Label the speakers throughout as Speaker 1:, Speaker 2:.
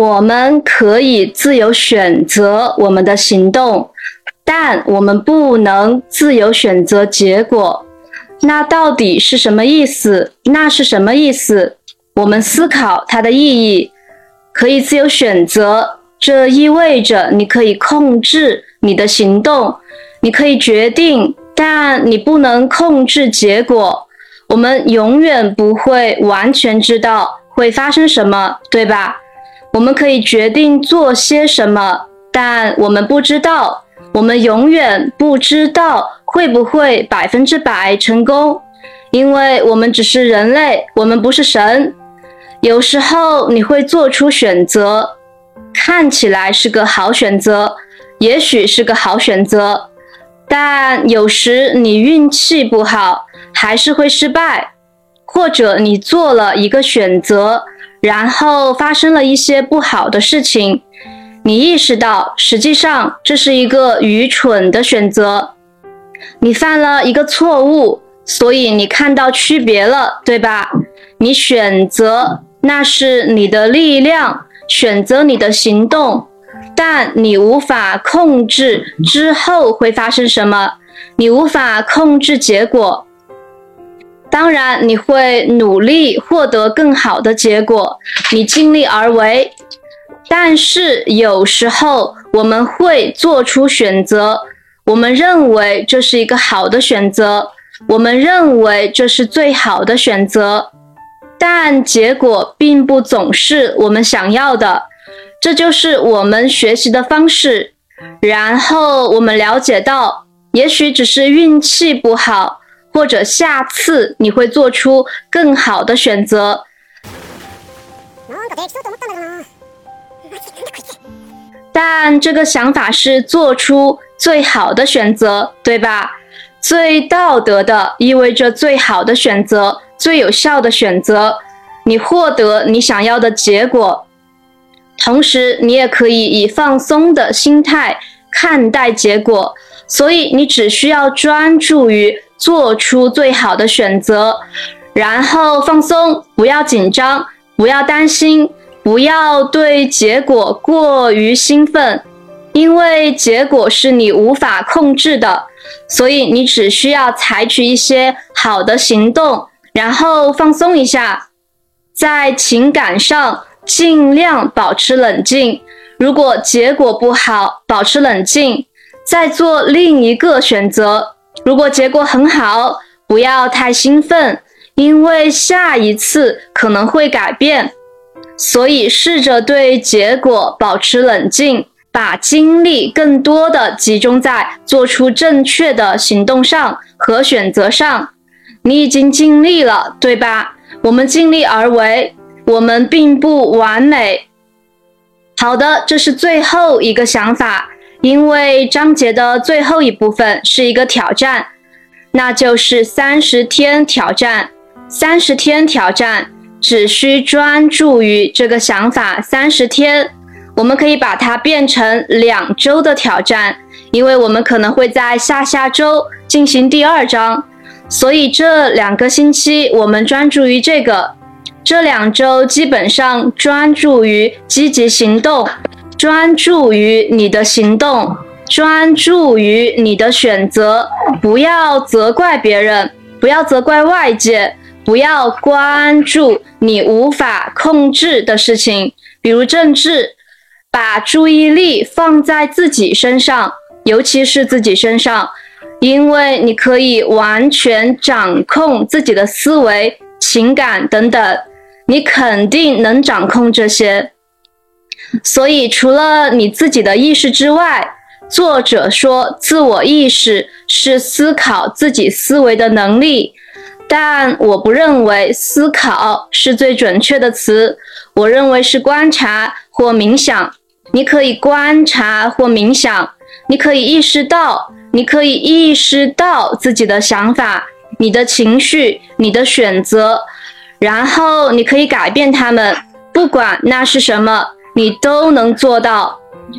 Speaker 1: 我们可以自由选择我们的行动，但我们不能自由选择结果。那到底是什么意思？那是什么意思？我们思考它的意义。可以自由选择，这意味着你可以控制你的行动，你可以决定，但你不能控制结果。我们永远不会完全知道会发生什么，对吧？我们可以决定做些什么，但我们不知道，我们永远不知道会不会百分之百成功，因为我们只是人类，我们不是神。有时候你会做出选择，看起来是个好选择，也许是个好选择，但有时你运气不好，还是会失败，或者你做了一个选择。然后发生了一些不好的事情，你意识到实际上这是一个愚蠢的选择，你犯了一个错误，所以你看到区别了，对吧？你选择，那是你的力量，选择你的行动，但你无法控制之后会发生什么，你无法控制结果。当然，你会努力获得更好的结果，你尽力而为。但是有时候我们会做出选择，我们认为这是一个好的选择，我们认为这是最好的选择，但结果并不总是我们想要的。这就是我们学习的方式。然后我们了解到，也许只是运气不好。或者下次你会做出更好的选择，但这个想法是做出最好的选择，对吧？最道德的意味着最好的选择，最有效的选择，你获得你想要的结果。同时，你也可以以放松的心态看待结果，所以你只需要专注于。做出最好的选择，然后放松，不要紧张，不要担心，不要对结果过于兴奋，因为结果是你无法控制的，所以你只需要采取一些好的行动，然后放松一下，在情感上尽量保持冷静。如果结果不好，保持冷静，再做另一个选择。如果结果很好，不要太兴奋，因为下一次可能会改变。所以试着对结果保持冷静，把精力更多的集中在做出正确的行动上和选择上。你已经尽力了，对吧？我们尽力而为，我们并不完美。好的，这是最后一个想法。因为章节的最后一部分是一个挑战，那就是三十天挑战。三十天挑战只需专注于这个想法三十天，我们可以把它变成两周的挑战，因为我们可能会在下下周进行第二章，所以这两个星期我们专注于这个，这两周基本上专注于积极行动。专注于你的行动，专注于你的选择，不要责怪别人，不要责怪外界，不要关注你无法控制的事情，比如政治。把注意力放在自己身上，尤其是自己身上，因为你可以完全掌控自己的思维、情感等等，你肯定能掌控这些。所以，除了你自己的意识之外，作者说，自我意识是思考自己思维的能力。但我不认为思考是最准确的词，我认为是观察或冥想。你可以观察或冥想，你可以意识到，你可以意识到自己的想法、你的情绪、你的选择，然后你可以改变它们，不管那是什么。你都能做到。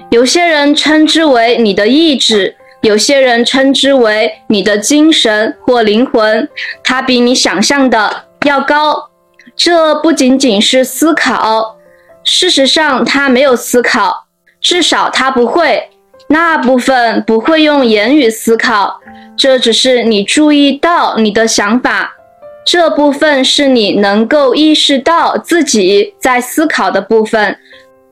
Speaker 1: 有些人称之为你的意志，有些人称之为你的精神或灵魂，它比你想象的要高。这不仅仅是思考，事实上，他没有思考，至少他不会。那部分不会用言语思考，这只是你注意到你的想法。这部分是你能够意识到自己在思考的部分，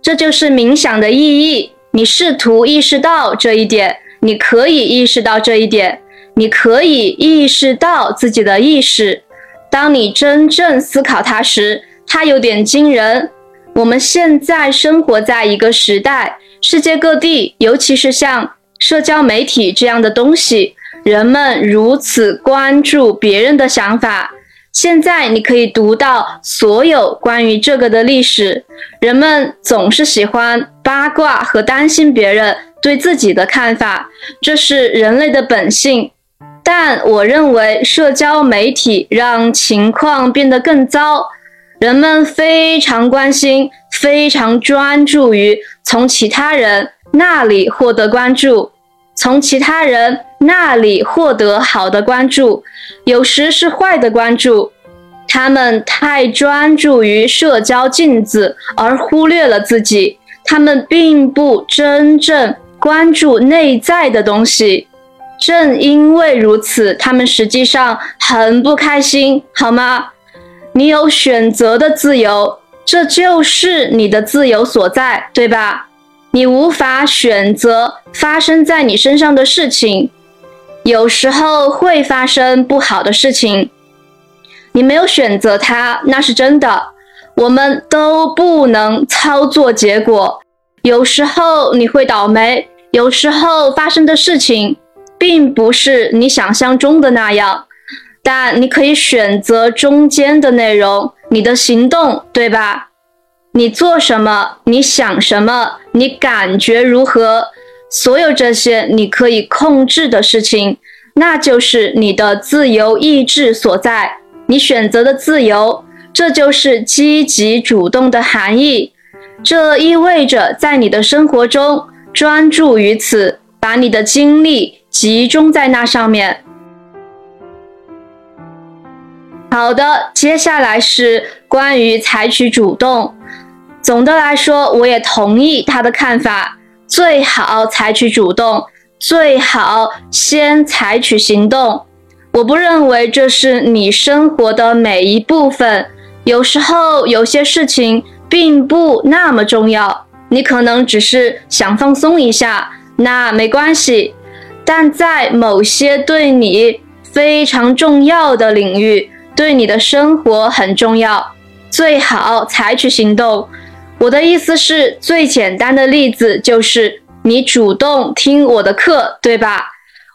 Speaker 1: 这就是冥想的意义。你试图意识到这一点，你可以意识到这一点，你可以意识到自己的意识。当你真正思考它时，它有点惊人。我们现在生活在一个时代。世界各地，尤其是像社交媒体这样的东西，人们如此关注别人的想法。现在你可以读到所有关于这个的历史。人们总是喜欢八卦和担心别人对自己的看法，这是人类的本性。但我认为社交媒体让情况变得更糟。人们非常关心，非常专注于从其他人那里获得关注，从其他人那里获得好的关注，有时是坏的关注。他们太专注于社交镜子，而忽略了自己。他们并不真正关注内在的东西。正因为如此，他们实际上很不开心，好吗？你有选择的自由，这就是你的自由所在，对吧？你无法选择发生在你身上的事情，有时候会发生不好的事情，你没有选择它，那是真的。我们都不能操作结果，有时候你会倒霉，有时候发生的事情并不是你想象中的那样。但你可以选择中间的内容，你的行动，对吧？你做什么？你想什么？你感觉如何？所有这些你可以控制的事情，那就是你的自由意志所在。你选择的自由，这就是积极主动的含义。这意味着在你的生活中专注于此，把你的精力集中在那上面。好的，接下来是关于采取主动。总的来说，我也同意他的看法，最好采取主动，最好先采取行动。我不认为这是你生活的每一部分。有时候有些事情并不那么重要，你可能只是想放松一下，那没关系。但在某些对你非常重要的领域，对你的生活很重要，最好采取行动。我的意思是，最简单的例子就是你主动听我的课，对吧？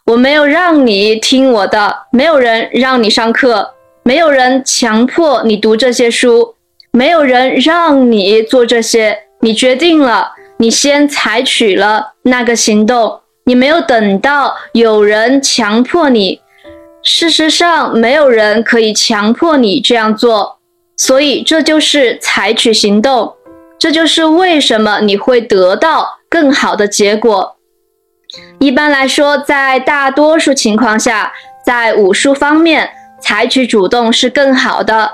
Speaker 1: 我没有让你听我的，没有人让你上课，没有人强迫你读这些书，没有人让你做这些，你决定了，你先采取了那个行动，你没有等到有人强迫你。事实上，没有人可以强迫你这样做，所以这就是采取行动。这就是为什么你会得到更好的结果。一般来说，在大多数情况下，在武术方面，采取主动是更好的。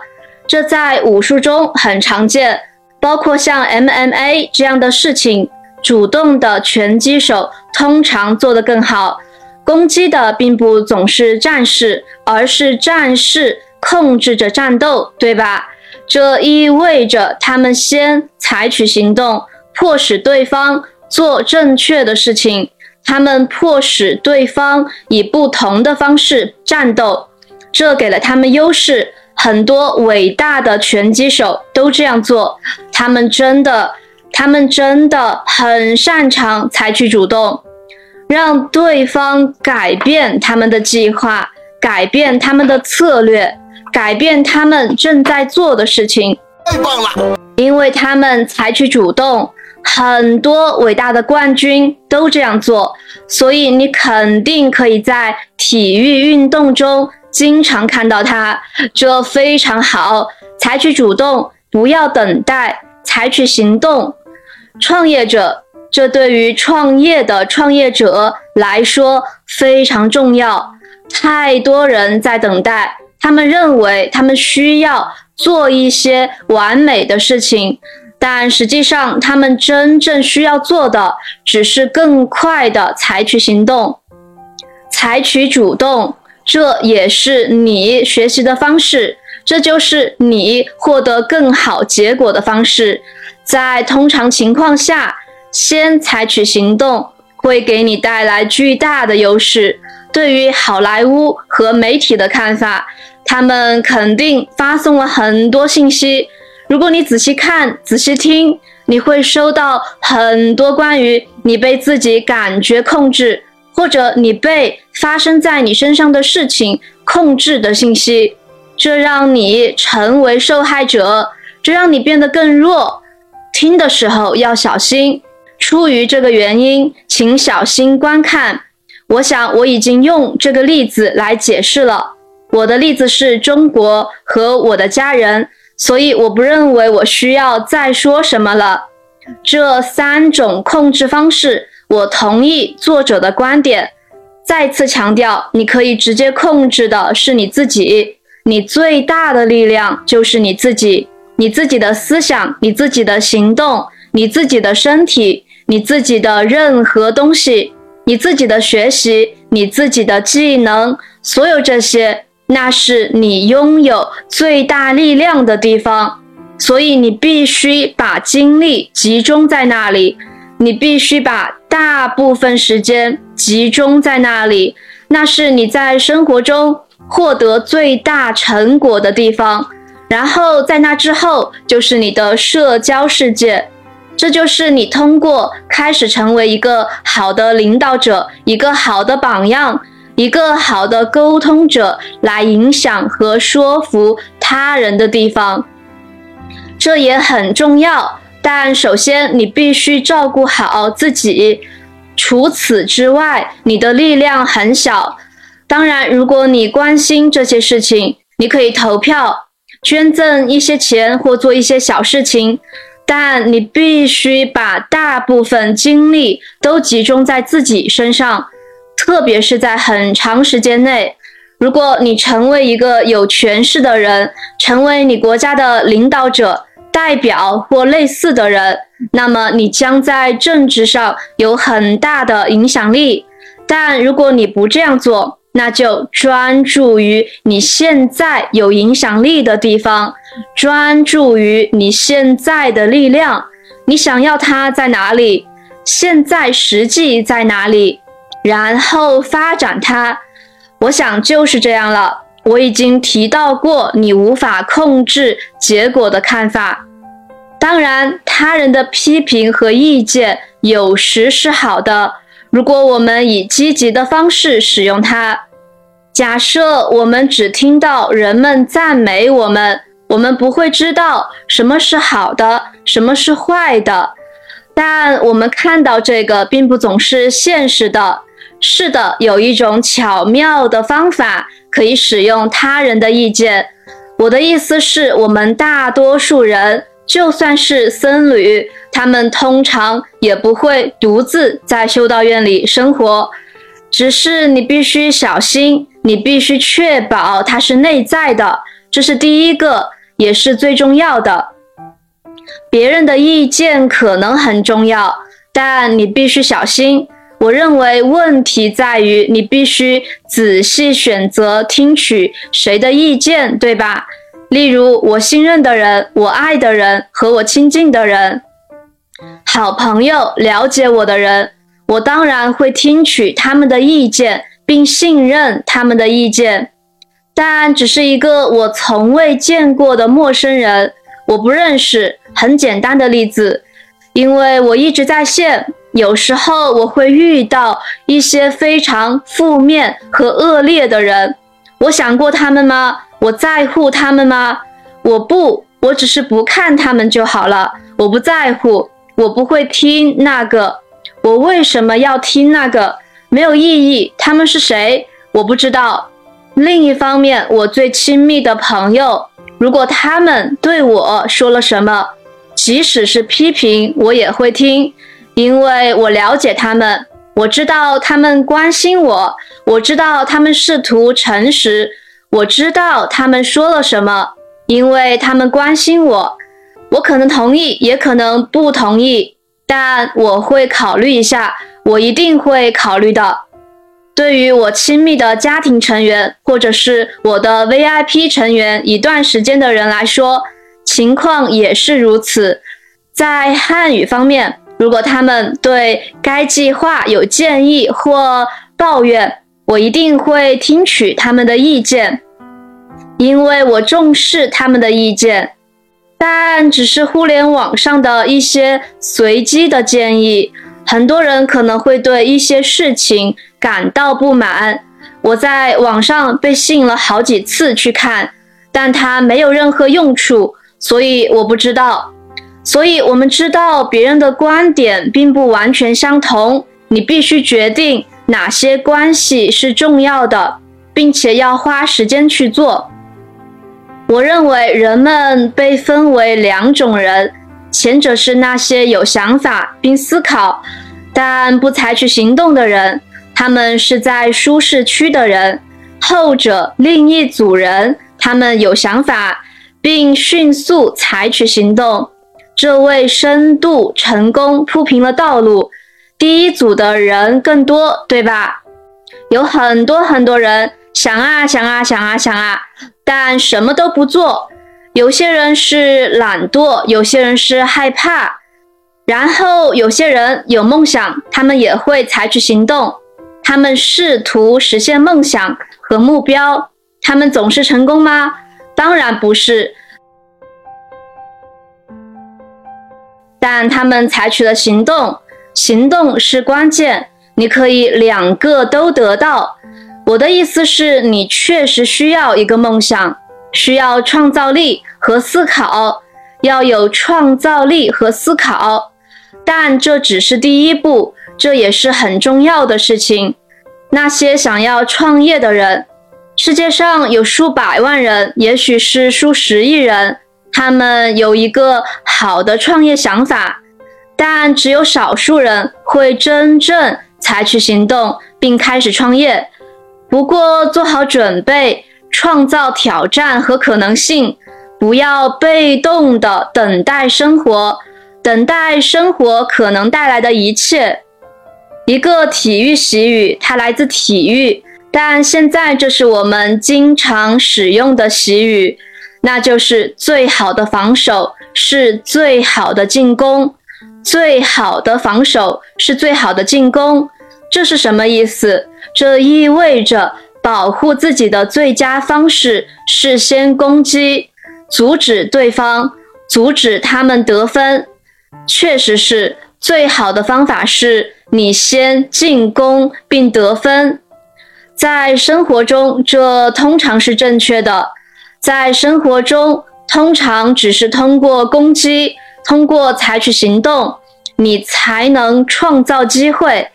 Speaker 1: 这在武术中很常见，包括像 MMA 这样的事情，主动的拳击手通常做得更好。攻击的并不总是战士，而是战士控制着战斗，对吧？这意味着他们先采取行动，迫使对方做正确的事情。他们迫使对方以不同的方式战斗，这给了他们优势。很多伟大的拳击手都这样做。他们真的，他们真的很擅长采取主动。让对方改变他们的计划，改变他们的策略，改变他们正在做的事情。太棒了！因为他们采取主动，很多伟大的冠军都这样做，所以你肯定可以在体育运动中经常看到他。这非常好，采取主动，不要等待，采取行动。创业者。这对于创业的创业者来说非常重要。太多人在等待，他们认为他们需要做一些完美的事情，但实际上他们真正需要做的只是更快的采取行动，采取主动。这也是你学习的方式，这就是你获得更好结果的方式。在通常情况下，先采取行动会给你带来巨大的优势。对于好莱坞和媒体的看法，他们肯定发送了很多信息。如果你仔细看、仔细听，你会收到很多关于你被自己感觉控制。或者你被发生在你身上的事情控制的信息，这让你成为受害者，这让你变得更弱。听的时候要小心。出于这个原因，请小心观看。我想我已经用这个例子来解释了。我的例子是中国和我的家人，所以我不认为我需要再说什么了。这三种控制方式。我同意作者的观点，再次强调，你可以直接控制的是你自己，你最大的力量就是你自己，你自己的思想，你自己的行动，你自己的身体，你自己的任何东西，你自己的学习，你自己的技能，所有这些，那是你拥有最大力量的地方，所以你必须把精力集中在那里。你必须把大部分时间集中在那里，那是你在生活中获得最大成果的地方。然后在那之后，就是你的社交世界，这就是你通过开始成为一个好的领导者、一个好的榜样、一个好的沟通者来影响和说服他人的地方。这也很重要。但首先，你必须照顾好自己。除此之外，你的力量很小。当然，如果你关心这些事情，你可以投票、捐赠一些钱或做一些小事情。但你必须把大部分精力都集中在自己身上，特别是在很长时间内。如果你成为一个有权势的人，成为你国家的领导者。代表或类似的人，那么你将在政治上有很大的影响力。但如果你不这样做，那就专注于你现在有影响力的地方，专注于你现在的力量。你想要它在哪里？现在实际在哪里？然后发展它。我想就是这样了。我已经提到过你无法控制结果的看法。当然，他人的批评和意见有时是好的，如果我们以积极的方式使用它。假设我们只听到人们赞美我们，我们不会知道什么是好的，什么是坏的。但我们看到这个并不总是现实的。是的，有一种巧妙的方法。可以使用他人的意见。我的意思是，我们大多数人，就算是僧侣，他们通常也不会独自在修道院里生活。只是你必须小心，你必须确保它是内在的，这是第一个，也是最重要的。别人的意见可能很重要，但你必须小心。我认为问题在于你必须仔细选择听取谁的意见，对吧？例如，我信任的人、我爱的人和我亲近的人，好朋友、了解我的人，我当然会听取他们的意见，并信任他们的意见。但只是一个我从未见过的陌生人，我不认识。很简单的例子，因为我一直在线。有时候我会遇到一些非常负面和恶劣的人，我想过他们吗？我在乎他们吗？我不，我只是不看他们就好了。我不在乎，我不会听那个。我为什么要听那个？没有意义。他们是谁？我不知道。另一方面，我最亲密的朋友，如果他们对我说了什么，即使是批评，我也会听。因为我了解他们，我知道他们关心我，我知道他们试图诚实，我知道他们说了什么，因为他们关心我。我可能同意，也可能不同意，但我会考虑一下，我一定会考虑的。对于我亲密的家庭成员，或者是我的 VIP 成员一段时间的人来说，情况也是如此。在汉语方面，如果他们对该计划有建议或抱怨，我一定会听取他们的意见，因为我重视他们的意见。但只是互联网上的一些随机的建议，很多人可能会对一些事情感到不满。我在网上被吸引了好几次去看，但它没有任何用处，所以我不知道。所以，我们知道别人的观点并不完全相同，你必须决定哪些关系是重要的，并且要花时间去做。我认为人们被分为两种人，前者是那些有想法并思考，但不采取行动的人，他们是在舒适区的人；后者另一组人，他们有想法并迅速采取行动，这为深度成功铺平了道路。第一组的人更多，对吧？有很多很多人想啊想啊想啊想啊。但什么都不做，有些人是懒惰，有些人是害怕，然后有些人有梦想，他们也会采取行动，他们试图实现梦想和目标，他们总是成功吗？当然不是，但他们采取了行动，行动是关键，你可以两个都得到。我的意思是你确实需要一个梦想，需要创造力和思考，要有创造力和思考，但这只是第一步，这也是很重要的事情。那些想要创业的人，世界上有数百万人，也许是数十亿人，他们有一个好的创业想法，但只有少数人会真正采取行动并开始创业。不过，做好准备，创造挑战和可能性，不要被动的等待生活，等待生活可能带来的一切。一个体育习语，它来自体育，但现在这是我们经常使用的习语，那就是最好的防守是最好的进攻，最好的防守是最好的进攻。这是什么意思？这意味着保护自己的最佳方式是先攻击，阻止对方，阻止他们得分。确实是最好的方法是你先进攻并得分。在生活中，这通常是正确的。在生活中，通常只是通过攻击，通过采取行动，你才能创造机会。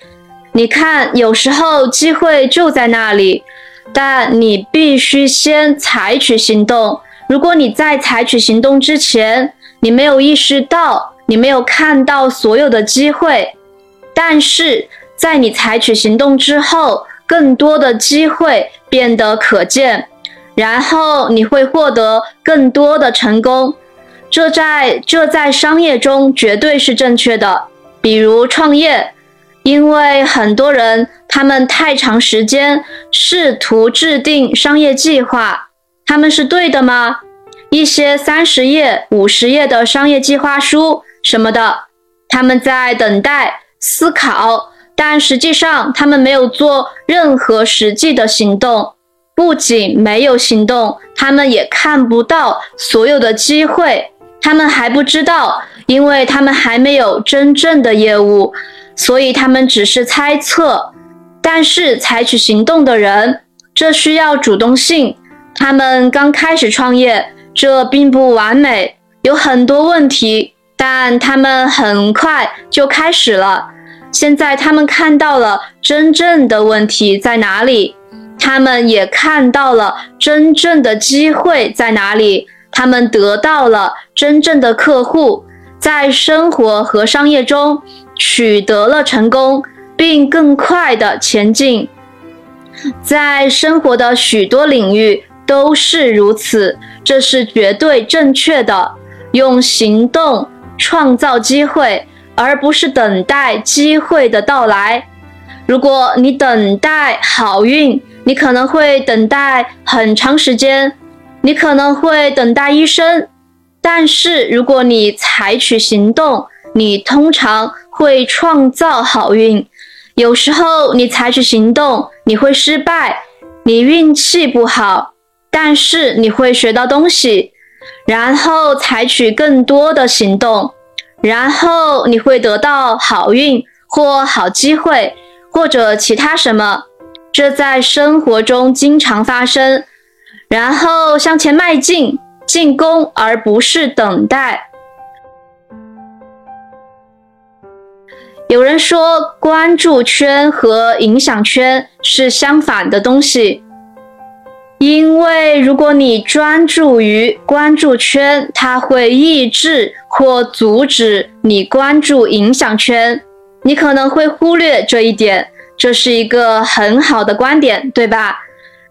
Speaker 1: 你看，有时候机会就在那里，但你必须先采取行动。如果你在采取行动之前，你没有意识到，你没有看到所有的机会，但是在你采取行动之后，更多的机会变得可见，然后你会获得更多的成功。这在这在商业中绝对是正确的，比如创业。因为很多人，他们太长时间试图制定商业计划，他们是对的吗？一些三十页、五十页的商业计划书什么的，他们在等待、思考，但实际上他们没有做任何实际的行动。不仅没有行动，他们也看不到所有的机会，他们还不知道，因为他们还没有真正的业务。所以他们只是猜测，但是采取行动的人，这需要主动性。他们刚开始创业，这并不完美，有很多问题，但他们很快就开始了。现在他们看到了真正的问题在哪里，他们也看到了真正的机会在哪里，他们得到了真正的客户，在生活和商业中。取得了成功，并更快的前进，在生活的许多领域都是如此，这是绝对正确的。用行动创造机会，而不是等待机会的到来。如果你等待好运，你可能会等待很长时间，你可能会等待一生。但是如果你采取行动，你通常会创造好运。有时候你采取行动，你会失败，你运气不好，但是你会学到东西，然后采取更多的行动，然后你会得到好运或好机会。或者其他什么，这在生活中经常发生。然后向前迈进，进攻而不是等待。有人说，关注圈和影响圈是相反的东西，因为如果你专注于关注圈，它会抑制或阻止你关注影响圈。你可能会忽略这一点，这是一个很好的观点，对吧？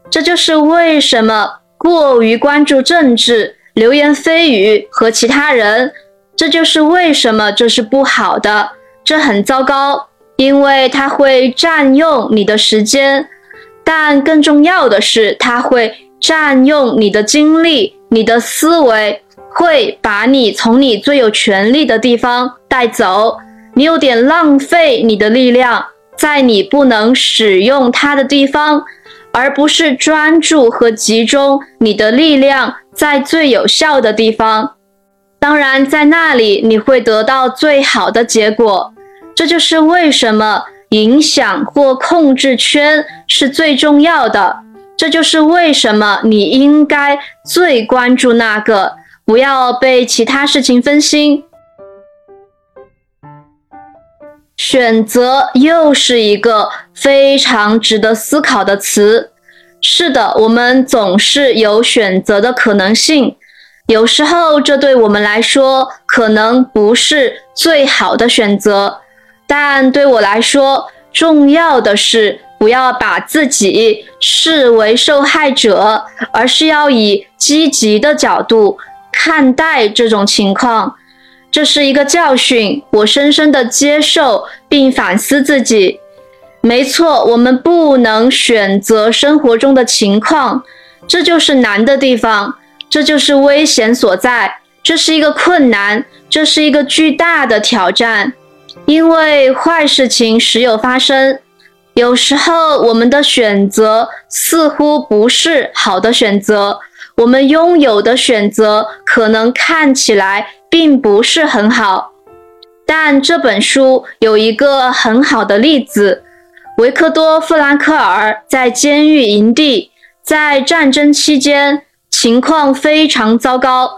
Speaker 1: 这就是为什么过于关注政治、流言蜚语和其他人，这就是为什么这是不好的，这很糟糕，因为它会占用你的时间，但更重要的是，它会占用你的精力、你的思维，会把你从你最有权力的地方带走。你有点浪费你的力量在你不能使用它的地方，而不是专注和集中你的力量在最有效的地方。当然，在那里你会得到最好的结果。这就是为什么影响或控制圈是最重要的。这就是为什么你应该最关注那个，不要被其他事情分心。选择又是一个非常值得思考的词。是的，我们总是有选择的可能性。有时候，这对我们来说可能不是最好的选择，但对我来说，重要的是不要把自己视为受害者，而是要以积极的角度看待这种情况。这是一个教训，我深深的接受并反思自己。没错，我们不能选择生活中的情况，这就是难的地方，这就是危险所在。这是一个困难，这是一个巨大的挑战，因为坏事情时有发生。有时候，我们的选择似乎不是好的选择，我们拥有的选择可能看起来。并不是很好，但这本书有一个很好的例子：维克多·弗兰克尔在监狱营地，在战争期间情况非常糟糕，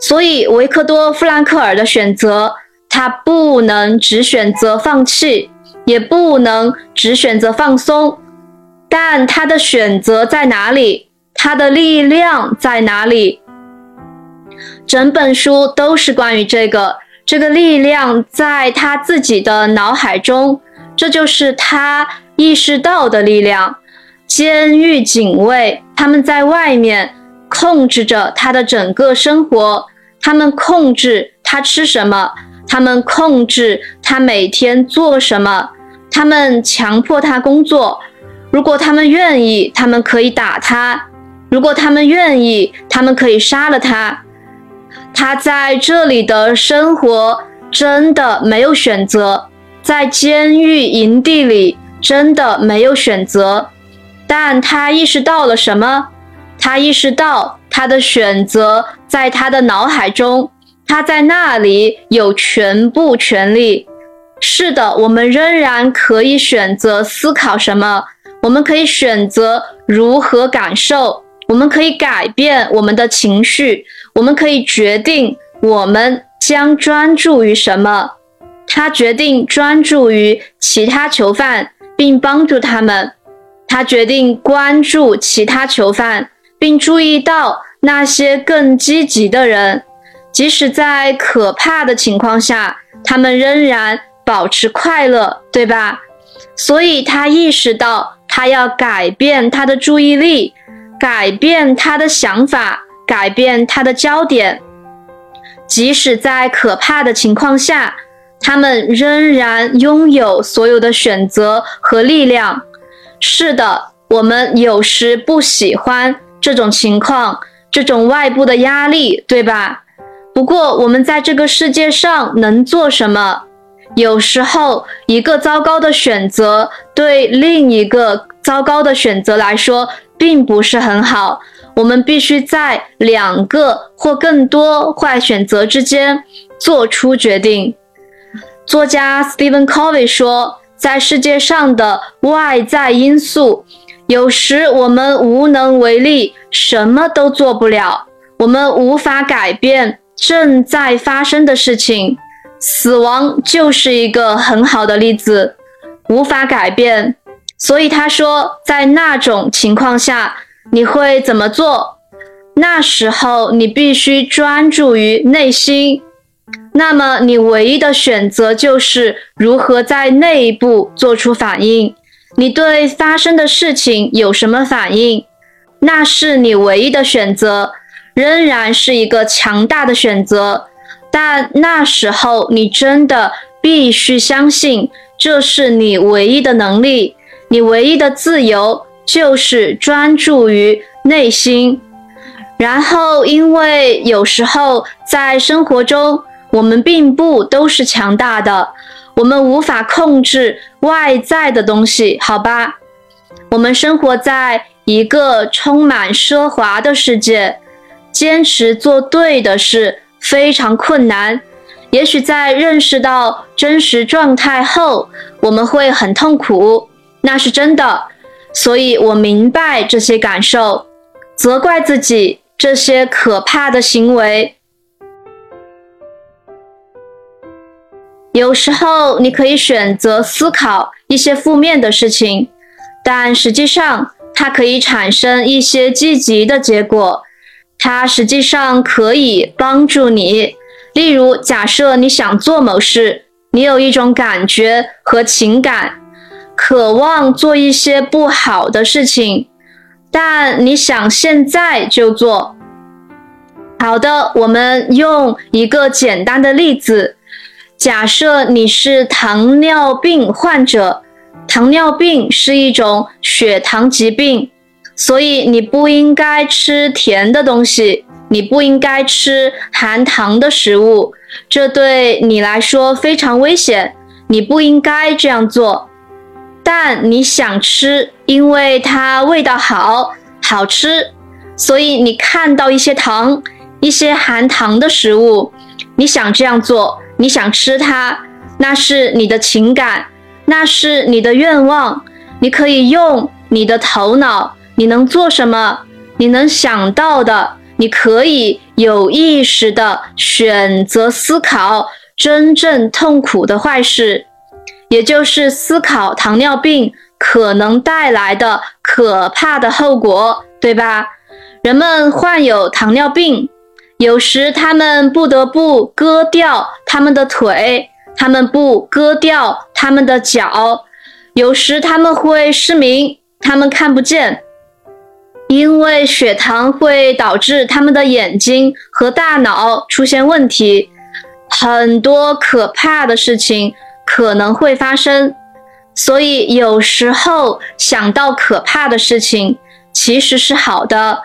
Speaker 1: 所以维克多·弗兰克尔的选择，他不能只选择放弃，也不能只选择放松，但他的选择在哪里？他的力量在哪里？整本书都是关于这个，这个力量在他自己的脑海中，这就是他意识到的力量。监狱警卫他们在外面控制着他的整个生活，他们控制他吃什么，他们控制他每天做什么，他们强迫他工作。如果他们愿意，他们可以打他；如果他们愿意，他们可以杀了他。他在这里的生活真的没有选择，在监狱营地里真的没有选择，但他意识到了什么？他意识到他的选择在他的脑海中，他在那里有全部权利。是的，我们仍然可以选择思考什么，我们可以选择如何感受，我们可以改变我们的情绪。我们可以决定我们将专注于什么。他决定专注于其他囚犯，并帮助他们。他决定关注其他囚犯，并注意到那些更积极的人，即使在可怕的情况下，他们仍然保持快乐，对吧？所以他意识到，他要改变他的注意力，改变他的想法。改变他的焦点。即使在可怕的情况下，他们仍然拥有所有的选择和力量。是的，我们有时不喜欢这种情况，这种外部的压力，对吧？不过，我们在这个世界上能做什么？有时候，一个糟糕的选择对另一个糟糕的选择来说，并不是很好。我们必须在两个或更多坏选择之间做出决定。作家 Stephen Covey 说：“在世界上的外在因素，有时我们无能为力，什么都做不了。我们无法改变正在发生的事情。死亡就是一个很好的例子，无法改变。所以他说，在那种情况下。”你会怎么做？那时候你必须专注于内心。那么你唯一的选择就是如何在内部做出反应。你对发生的事情有什么反应？那是你唯一的选择，仍然是一个强大的选择。但那时候你真的必须相信，这是你唯一的能力，你唯一的自由。就是专注于内心，然后因为有时候在生活中，我们并不都是强大的，我们无法控制外在的东西，好吧？我们生活在一个充满奢华的世界，坚持做对的事非常困难。也许在认识到真实状态后，我们会很痛苦，那是真的。所以我明白这些感受，责怪自己这些可怕的行为。有时候你可以选择思考一些负面的事情，但实际上它可以产生一些积极的结果。它实际上可以帮助你。例如，假设你想做某事，你有一种感觉和情感。渴望做一些不好的事情，但你想现在就做。好的，我们用一个简单的例子：假设你是糖尿病患者，糖尿病是一种血糖疾病，所以你不应该吃甜的东西，你不应该吃含糖的食物，这对你来说非常危险，你不应该这样做。但你想吃，因为它味道好，好吃，所以你看到一些糖，一些含糖的食物，你想这样做，你想吃它，那是你的情感，那是你的愿望。你可以用你的头脑，你能做什么？你能想到的，你可以有意识的选择思考真正痛苦的坏事。也就是思考糖尿病可能带来的可怕的后果，对吧？人们患有糖尿病，有时他们不得不割掉他们的腿，他们不割掉他们的脚，有时他们会失明，他们看不见，因为血糖会导致他们的眼睛和大脑出现问题，很多可怕的事情。可能会发生，所以有时候想到可怕的事情其实是好的。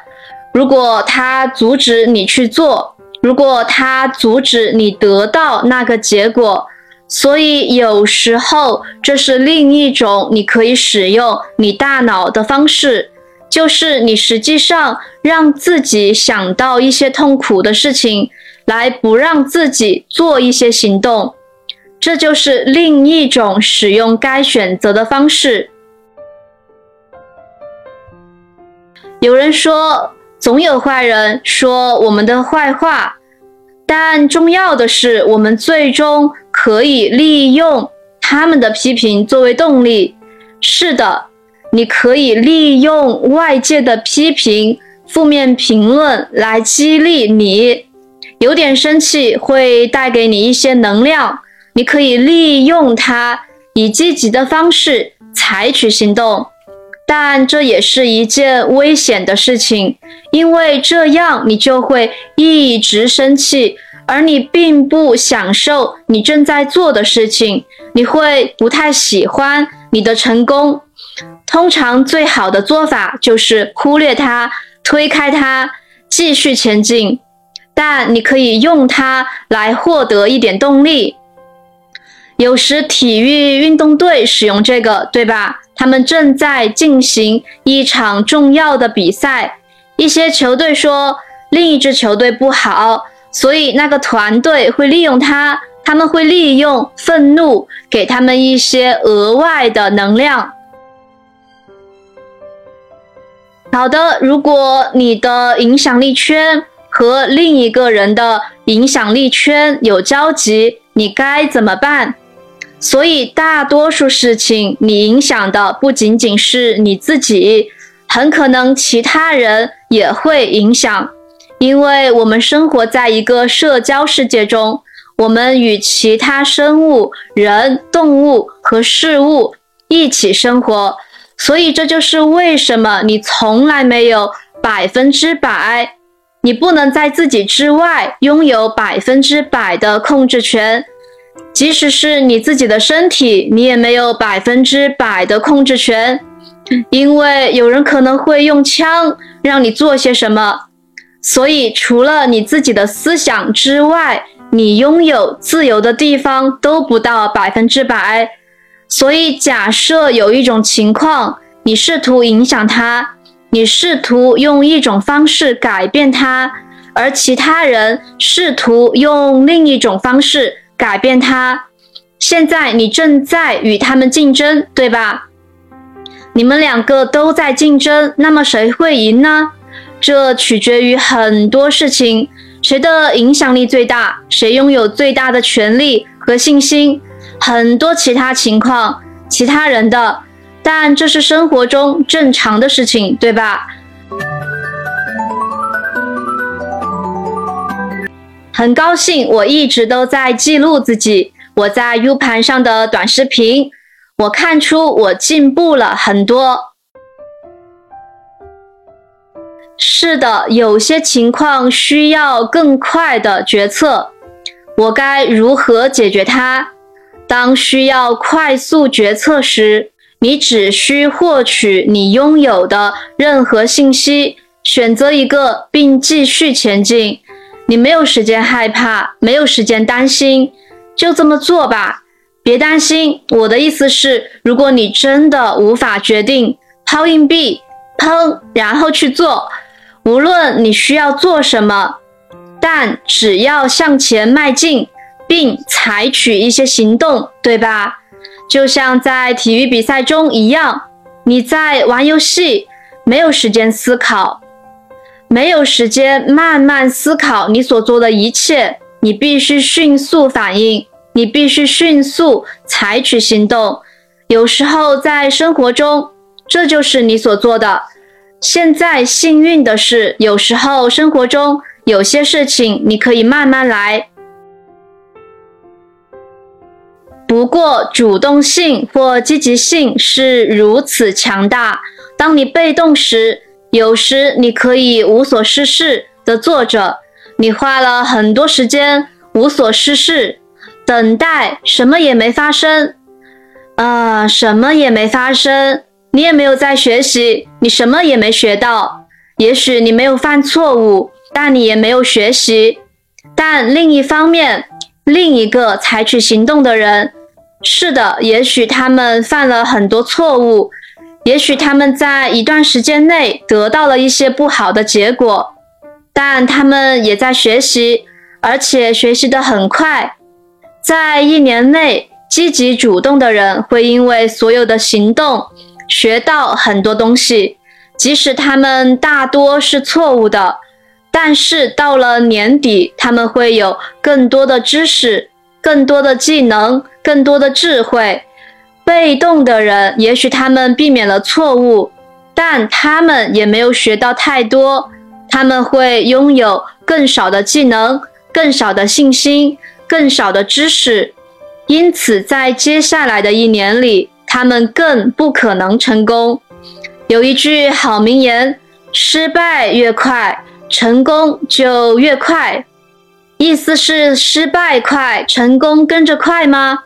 Speaker 1: 如果它阻止你去做，如果它阻止你得到那个结果，所以有时候这是另一种你可以使用你大脑的方式，就是你实际上让自己想到一些痛苦的事情，来不让自己做一些行动。这就是另一种使用该选择的方式。有人说，总有坏人说我们的坏话，但重要的是，我们最终可以利用他们的批评作为动力。是的，你可以利用外界的批评、负面评论来激励你。有点生气会带给你一些能量。你可以利用它，以积极的方式采取行动，但这也是一件危险的事情，因为这样你就会一直生气，而你并不享受你正在做的事情，你会不太喜欢你的成功。通常最好的做法就是忽略它，推开它，继续前进。但你可以用它来获得一点动力。有时体育运动队使用这个，对吧？他们正在进行一场重要的比赛。一些球队说另一支球队不好。所以那个团队会利用他，他们会利用愤怒给他们一些额外的能量。好的，如果你的影响力圈和另一个人的影响力圈有交集，你该怎么办？所以大多数事情，你影响的不仅仅是你自己，很可能其他人也会影响。因为我们生活在一个社交世界中，我们与其他生物、人、动物和事物一起生活，所以这就是为什么你从来没有百分之百，你不能在自己之外拥有百分之百的控制权，即使是你自己的身体，你也没有百分之百的控制权，因为有人可能会用枪让你做些什么。所以，除了你自己的思想之外，你拥有自由的地方都不到百分之百。所以，假设有一种情况，你试图影响他，你试图用一种方式改变他，而其他人试图用另一种方式改变它。现在你正在与他们竞争，对吧？你们两个都在竞争，那么谁会赢呢？这取决于很多事情，谁的影响力最大，谁拥有最大的权利和信心，很多其他情况，其他人的，但这是生活中正常的事情，对吧？很高兴，我一直都在记录自己，我在 U 盘上的短视频，我看出我进步了很多。是的，有些情况需要更快的决策，我该如何解决它？当需要快速决策时，你只需获取你拥有的任何信息，选择一个并继续前进。你没有时间害怕，没有时间担心，就这么做吧。别担心，我的意思是，如果你真的无法决定，抛硬币，砰，然后去做。无论你需要做什么，但只要向前迈进，并采取一些行动，对吧？就像在体育比赛中一样，你在玩游戏，没有时间思考，没有时间慢慢思考你所做的一切，你必须迅速反应，你必须迅速采取行动。有时候在生活中，这就是你所做的。现在幸运的是，有时候生活中有些事情你可以慢慢来。不过，主动性或积极性是如此强大。当你被动时，有时你可以无所事事的坐着，你花了很多时间无所事事，等待什么也没发生，啊，什么也没发生。你也没有在学习，你什么也没学到。也许你没有犯错误，但你也没有学习。但另一方面，另一个采取行动的人，是的，也许他们犯了很多错误，也许他们在一段时间内得到了一些不好的结果，但他们也在学习，而且学习的很快。在一年内，积极主动的人会因为所有的行动。学到很多东西，即使他们大多是错误的，但是到了年底，他们会有更多的知识、更多的技能、更多的智慧。被动的人，也许他们避免了错误，但他们也没有学到太多。他们会拥有更少的技能、更少的信心、更少的知识，因此在接下来的一年里。他们更不可能成功。有一句好名言：“失败越快，成功就越快。”意思是失败快，成功跟着快吗？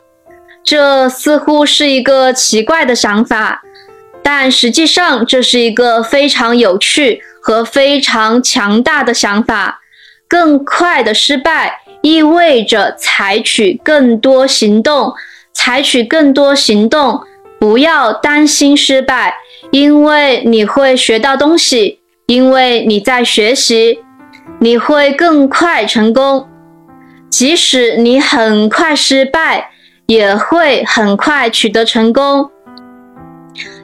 Speaker 1: 这似乎是一个奇怪的想法，但实际上这是一个非常有趣和非常强大的想法。更快的失败意味着采取更多行动，采取更多行动。不要担心失败，因为你会学到东西，因为你在学习，你会更快成功。即使你很快失败，也会很快取得成功。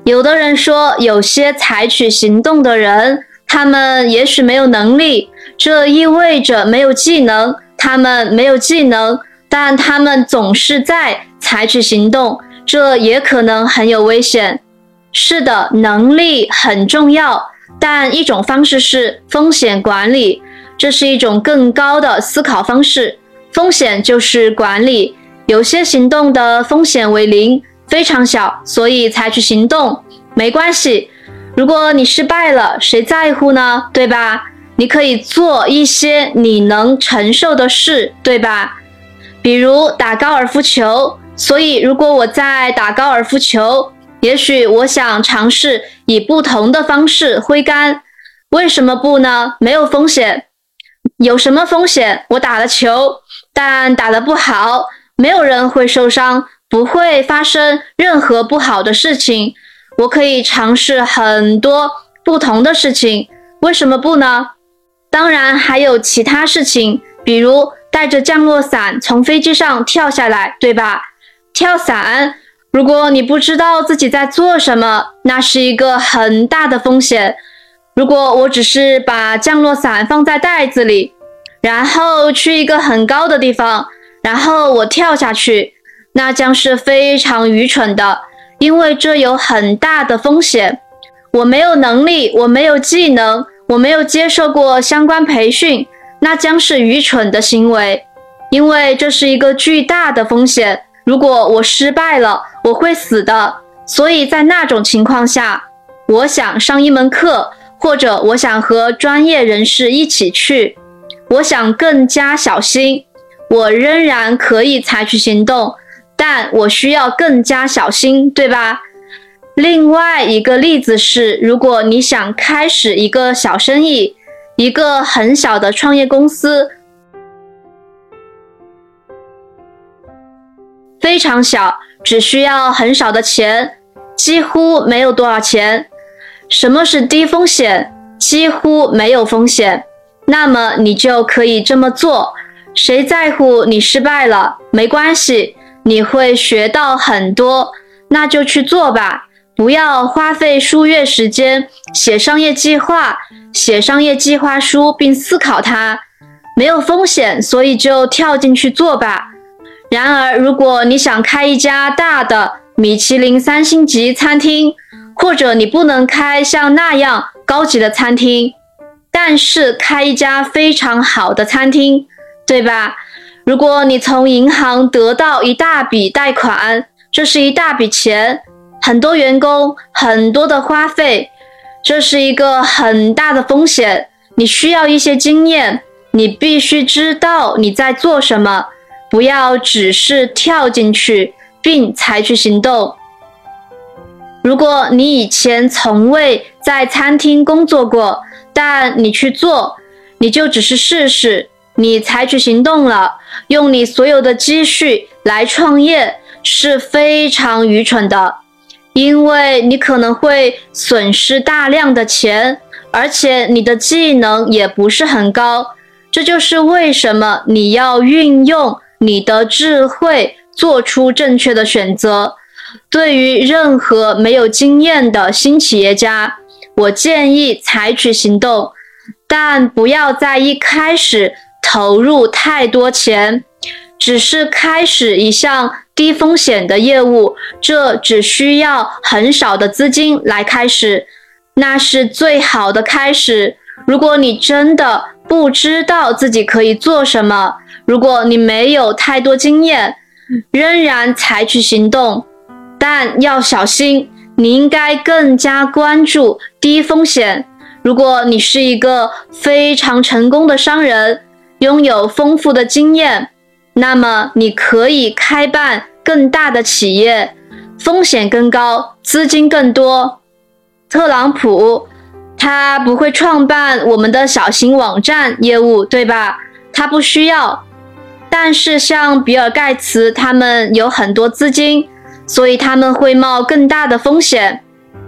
Speaker 1: 有的人说，有些采取行动的人，他们也许没有能力，这意味着没有技能，他们没有技能，但他们总是在采取行动。这也可能很有危险。是的，能力很重要，但一种方式是风险管理，这是一种更高的思考方式。风险就是管理，有些行动的风险为零，非常小，所以采取行动没关系。如果你失败了，谁在乎呢？对吧？你可以做一些你能承受的事，对吧？比如打高尔夫球。所以，如果我在打高尔夫球，也许我想尝试以不同的方式挥杆。为什么不呢？没有风险。有什么风险？我打了球，但打得不好，没有人会受伤，不会发生任何不好的事情。我可以尝试很多不同的事情。为什么不呢？当然还有其他事情，比如带着降落伞从飞机上跳下来，对吧？跳伞，如果你不知道自己在做什么，那是一个很大的风险。如果我只是把降落伞放在袋子里，然后去一个很高的地方，然后我跳下去，那将是非常愚蠢的，因为这有很大的风险。我没有能力，我没有技能，我没有接受过相关培训，那将是愚蠢的行为，因为这是一个巨大的风险。如果我失败了，我会死的。所以在那种情况下，我想上一门课，或者我想和专业人士一起去。我想更加小心。我仍然可以采取行动，但我需要更加小心，对吧？另外一个例子是，如果你想开始一个小生意，一个很小的创业公司。非常小，只需要很少的钱，几乎没有多少钱。什么是低风险？几乎没有风险。那么你就可以这么做。谁在乎你失败了？没关系，你会学到很多。那就去做吧，不要花费数月时间写商业计划、写商业计划书并思考它。没有风险，所以就跳进去做吧。然而，如果你想开一家大的米其林三星级餐厅，或者你不能开像那样高级的餐厅，但是开一家非常好的餐厅，对吧？如果你从银行得到一大笔贷款，这是一大笔钱，很多员工，很多的花费，这是一个很大的风险。你需要一些经验，你必须知道你在做什么。不要只是跳进去并采取行动。如果你以前从未在餐厅工作过，但你去做，你就只是试试。你采取行动了，用你所有的积蓄来创业是非常愚蠢的，因为你可能会损失大量的钱，而且你的技能也不是很高。这就是为什么你要运用。你的智慧做出正确的选择。对于任何没有经验的新企业家，我建议采取行动，但不要在一开始投入太多钱。只是开始一项低风险的业务，这只需要很少的资金来开始，那是最好的开始。如果你真的不知道自己可以做什么，如果你没有太多经验，仍然采取行动，但要小心。你应该更加关注低风险。如果你是一个非常成功的商人，拥有丰富的经验，那么你可以开办更大的企业，风险更高，资金更多。特朗普他不会创办我们的小型网站业务，对吧？他不需要。但是像比尔盖茨他们有很多资金，所以他们会冒更大的风险。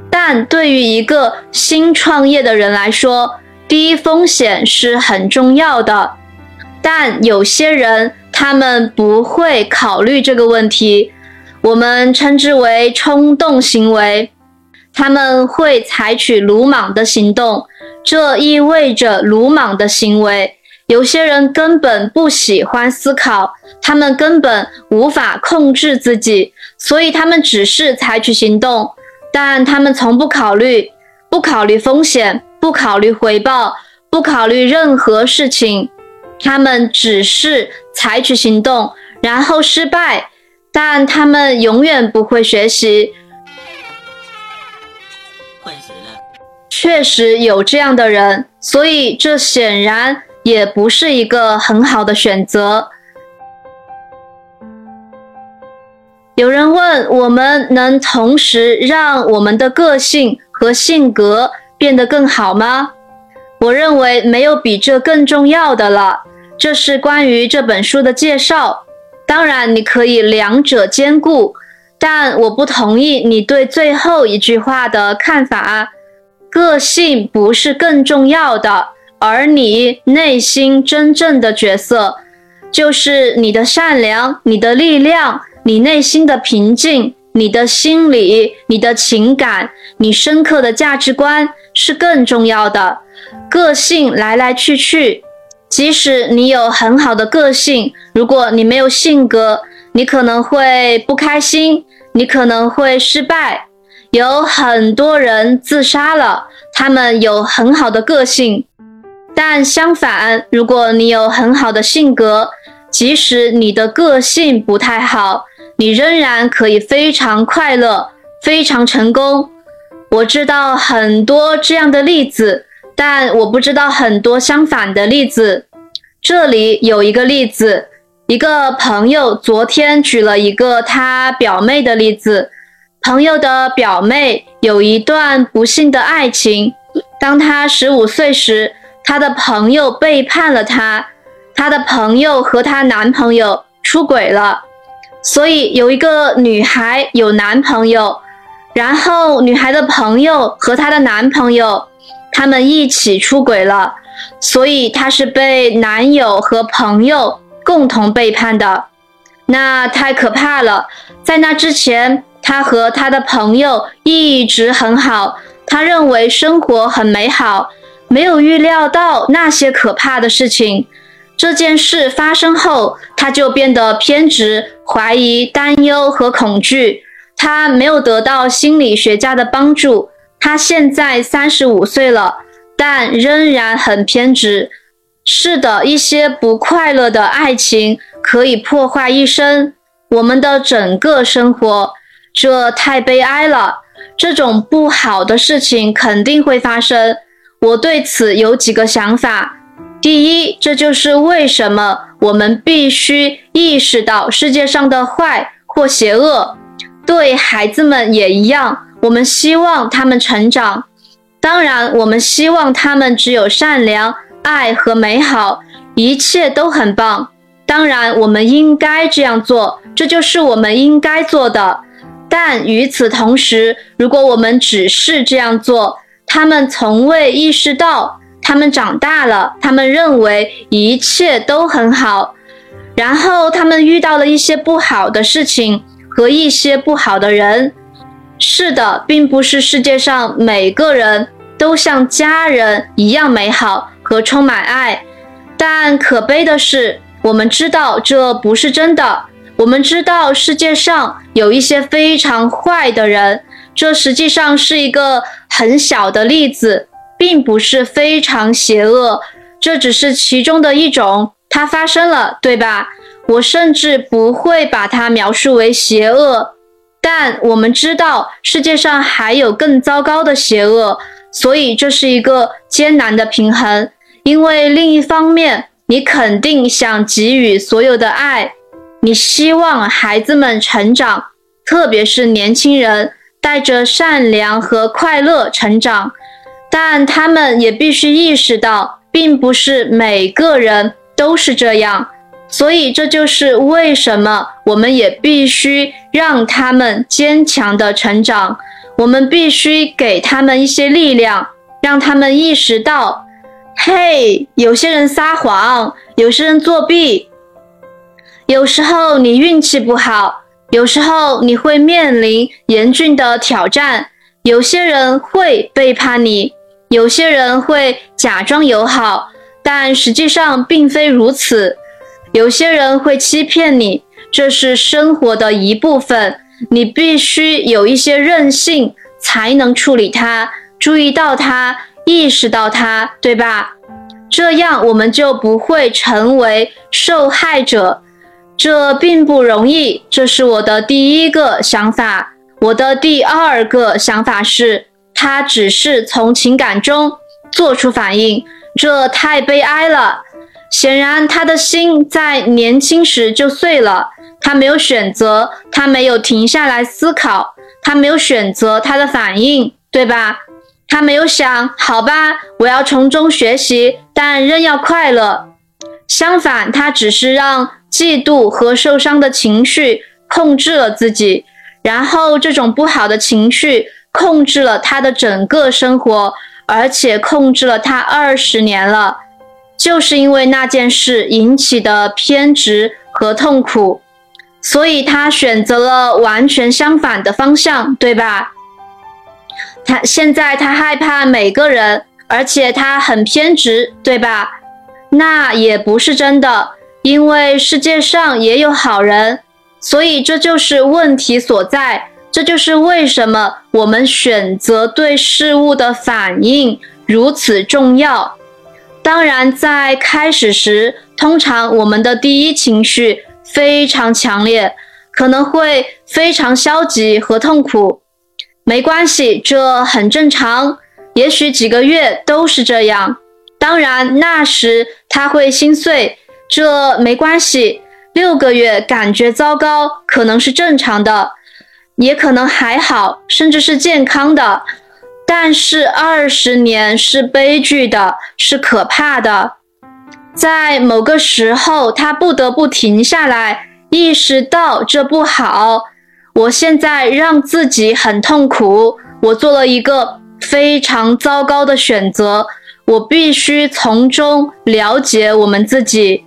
Speaker 1: 但对于一个新创业的人来说，第一风险是很重要的。但有些人他们不会考虑这个问题，我们称之为冲动行为。他们会采取鲁莽的行动，这意味着鲁莽的行为。有些人根本不喜欢思考，他们根本无法控制自己，所以他们只是采取行动，但他们从不考虑，不考虑风险，不考虑回报，不考虑任何事情，他们只是采取行动，然后失败，但他们永远不会学习。确实有这样的人，所以这显然。也不是一个很好的选择。有人问：我们能同时让我们的个性和性格变得更好吗？我认为没有比这更重要的了。这是关于这本书的介绍。当然，你可以两者兼顾，但我不同意你对最后一句话的看法。个性不是更重要的。而你内心真正的角色，就是你的善良、你的力量、你内心的平静、你的心理、你的情感、你深刻的价值观是更重要的。个性来来去去，即使你有很好的个性，如果你没有性格，你可能会不开心，你可能会失败。有很多人自杀了，他们有很好的个性。但相反，如果你有很好的性格，即使你的个性不太好，你仍然可以非常快乐、非常成功。我知道很多这样的例子，但我不知道很多相反的例子。这里有一个例子，一个朋友昨天举了一个他表妹的例子。朋友的表妹有一段不幸的爱情，当她十五岁时。她的朋友背叛了她，她的朋友和她男朋友出轨了，所以有一个女孩有男朋友，然后女孩的朋友和她的男朋友他们一起出轨了，所以她是被男友和朋友共同背叛的，那太可怕了。在那之前，她和她的朋友一直很好，她认为生活很美好。没有预料到那些可怕的事情。这件事发生后，他就变得偏执、怀疑、担忧和恐惧。他没有得到心理学家的帮助。他现在三十五岁了，但仍然很偏执。是的，一些不快乐的爱情可以破坏一生，我们的整个生活。这太悲哀了。这种不好的事情肯定会发生。我对此有几个想法。第一，这就是为什么我们必须意识到世界上的坏或邪恶。对孩子们也一样，我们希望他们成长。当然，我们希望他们只有善良、爱和美好，一切都很棒。当然，我们应该这样做，这就是我们应该做的。但与此同时，如果我们只是这样做，他们从未意识到，他们长大了，他们认为一切都很好，然后他们遇到了一些不好的事情和一些不好的人。是的，并不是世界上每个人都像家人一样美好和充满爱，但可悲的是，我们知道这不是真的。我们知道世界上有一些非常坏的人。这实际上是一个很小的例子，并不是非常邪恶，这只是其中的一种。它发生了，对吧？我甚至不会把它描述为邪恶，但我们知道世界上还有更糟糕的邪恶，所以这是一个艰难的平衡。因为另一方面，你肯定想给予所有的爱，你希望孩子们成长，特别是年轻人带着善良和快乐成长。但他们也必须意识到，并不是每个人都是这样。所以这就是为什么我们也必须让他们坚强的成长。我们必须给他们一些力量，让他们意识到。嘿，有些人撒谎，有些人作弊。有时候你运气不好，有时候你会面临严峻的挑战。有些人会背叛你，有些人会假装友好，但实际上并非如此。有些人会欺骗你，这是生活的一部分。你必须有一些韧性，才能处理它，注意到它。意识到它，对吧？这样我们就不会成为受害者。这并不容易。这是我的第一个想法。我的第二个想法是，他只是从情感中做出反应，这太悲哀了。显然，他的心在年轻时就碎了。他没有选择，他没有停下来思考，他没有选择他的反应，对吧？他没有想，好吧，我要从中学习，但仍要快乐。相反，他只是让嫉妒和受伤的情绪控制了自己，然后这种不好的情绪控制了他的整个生活，而且控制了他二十年了。就是因为那件事引起的偏执和痛苦，所以他选择了完全相反的方向，对吧？他现在他害怕每个人，而且他很偏执，对吧？那也不是真的，因为世界上也有好人，所以这就是问题所在。这就是为什么我们选择对事物的反应如此重要。当然，在开始时，通常我们的第一情绪非常强烈，可能会非常消极和痛苦。没关系，这很正常。也许几个月都是这样。当然，那时他会心碎，这没关系。六个月感觉糟糕，可能是正常的，也可能还好，甚至是健康的。但是二十年是悲剧的，是可怕的。在某个时候，他不得不停下来，意识到这不好。我现在让自己很痛苦，我做了一个非常糟糕的选择。我必须从中了解我们自己。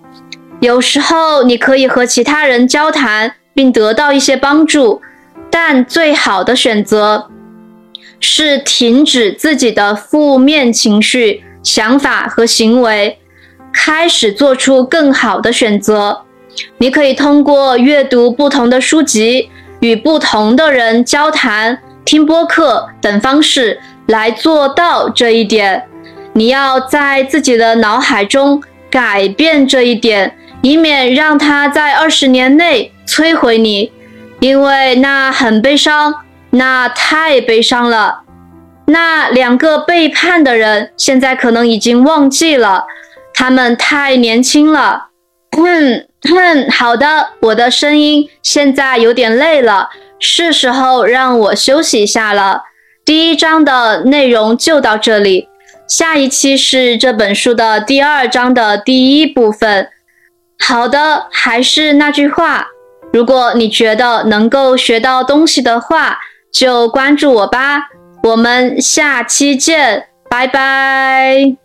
Speaker 1: 有时候你可以和其他人交谈，并得到一些帮助，但最好的选择是停止自己的负面情绪、想法和行为，开始做出更好的选择。你可以通过阅读不同的书籍。与不同的人交谈、听播客等方式来做到这一点。你要在自己的脑海中改变这一点，以免让它在二十年内摧毁你，因为那很悲伤，那太悲伤了。那两个背叛的人现在可能已经忘记了，他们太年轻了。嗯。哼，好的，我的声音现在有点累了，是时候让我休息一下了。第一章的内容就到这里，下一期是这本书的第二章的第一部分。好的，还是那句话，如果你觉得能够学到东西的话，就关注我吧。我们下期见，拜拜。